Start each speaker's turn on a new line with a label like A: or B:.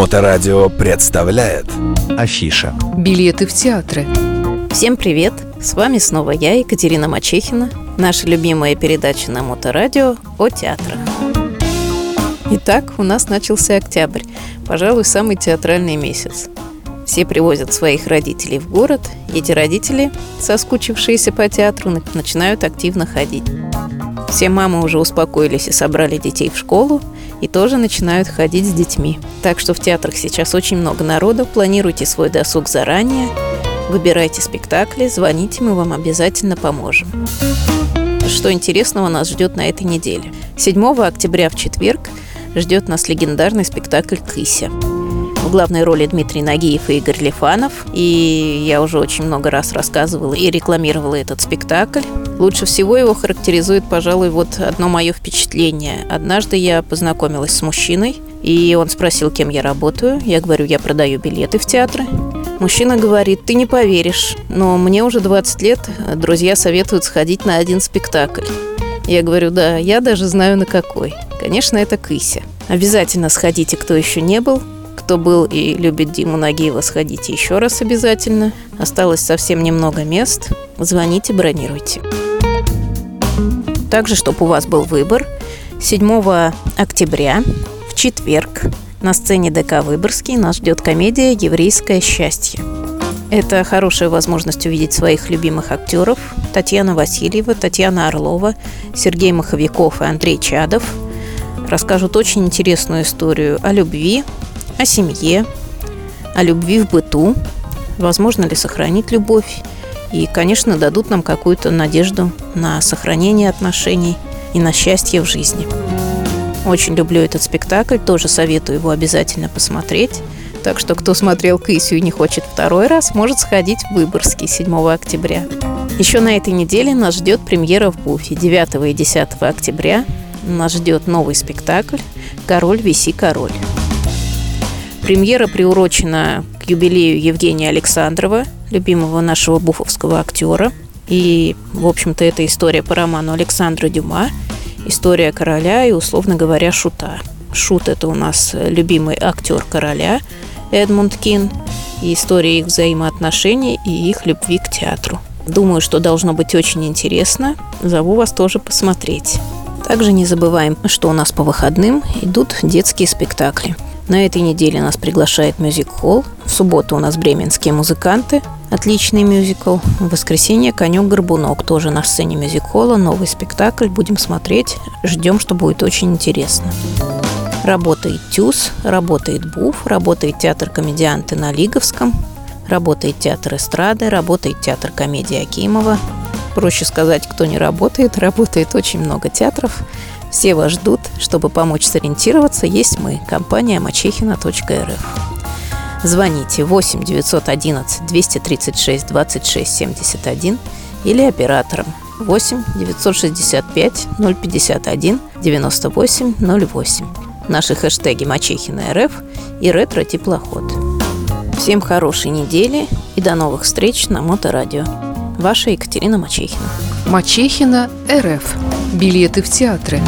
A: Моторадио представляет
B: Афиша
C: Билеты в театры
D: Всем привет! С вами снова я, Екатерина Мачехина, наша любимая передача на Моторадио о театрах. Итак, у нас начался октябрь, пожалуй, самый театральный месяц. Все привозят своих родителей в город, и эти родители, соскучившиеся по театру, начинают активно ходить. Все мамы уже успокоились и собрали детей в школу, и тоже начинают ходить с детьми. Так что в театрах сейчас очень много народу, планируйте свой досуг заранее, выбирайте спектакли, звоните, мы вам обязательно поможем. Что интересного нас ждет на этой неделе? 7 октября в четверг ждет нас легендарный спектакль «Кыся». В главной роли Дмитрий Нагиев и Игорь Лифанов. И я уже очень много раз рассказывала и рекламировала этот спектакль. Лучше всего его характеризует, пожалуй, вот одно мое впечатление. Однажды я познакомилась с мужчиной, и он спросил, кем я работаю. Я говорю, я продаю билеты в театры. Мужчина говорит, ты не поверишь, но мне уже 20 лет, друзья советуют сходить на один спектакль. Я говорю, да, я даже знаю на какой. Конечно, это Кыся. Обязательно сходите, кто еще не был кто был и любит Диму Нагиева, сходите еще раз обязательно. Осталось совсем немного мест. Звоните, бронируйте. Также, чтобы у вас был выбор, 7 октября в четверг на сцене ДК «Выборгский» нас ждет комедия «Еврейское счастье». Это хорошая возможность увидеть своих любимых актеров Татьяна Васильева, Татьяна Орлова, Сергей Маховиков и Андрей Чадов расскажут очень интересную историю о любви, о семье, о любви в быту, возможно ли сохранить любовь, и, конечно, дадут нам какую-то надежду на сохранение отношений и на счастье в жизни. Очень люблю этот спектакль, тоже советую его обязательно посмотреть. Так что, кто смотрел Кысю и не хочет второй раз, может сходить в Выборгский 7 октября. Еще на этой неделе нас ждет премьера в Буфе. 9 и 10 октября нас ждет новый спектакль «Король, виси, король». Премьера приурочена к юбилею Евгения Александрова, любимого нашего буфовского актера. И, в общем-то, это история по роману Александра Дюма, история короля и, условно говоря, шута. Шут – это у нас любимый актер короля Эдмунд Кин, и история их взаимоотношений и их любви к театру. Думаю, что должно быть очень интересно. Зову вас тоже посмотреть. Также не забываем, что у нас по выходным идут детские спектакли – на этой неделе нас приглашает мюзик-холл. В субботу у нас бременские музыканты. Отличный мюзикл. В воскресенье «Конек-горбунок» тоже на сцене мюзик-холла. Новый спектакль. Будем смотреть. Ждем, что будет очень интересно. Работает ТЮЗ, работает БУФ, работает театр комедианты на Лиговском, работает театр эстрады, работает театр комедии Акимова. Проще сказать, кто не работает. Работает очень много театров. Все вас ждут. Чтобы помочь сориентироваться, есть мы, компания мачехина.рф. Звоните 8 911 236 26 71 или операторам 8 965 051 98 08. Наши хэштеги Мачехина РФ и Ретро Теплоход. Всем хорошей недели и до новых встреч на Моторадио. Ваша Екатерина Мачехина.
C: Мачехина РФ. Билеты в театры.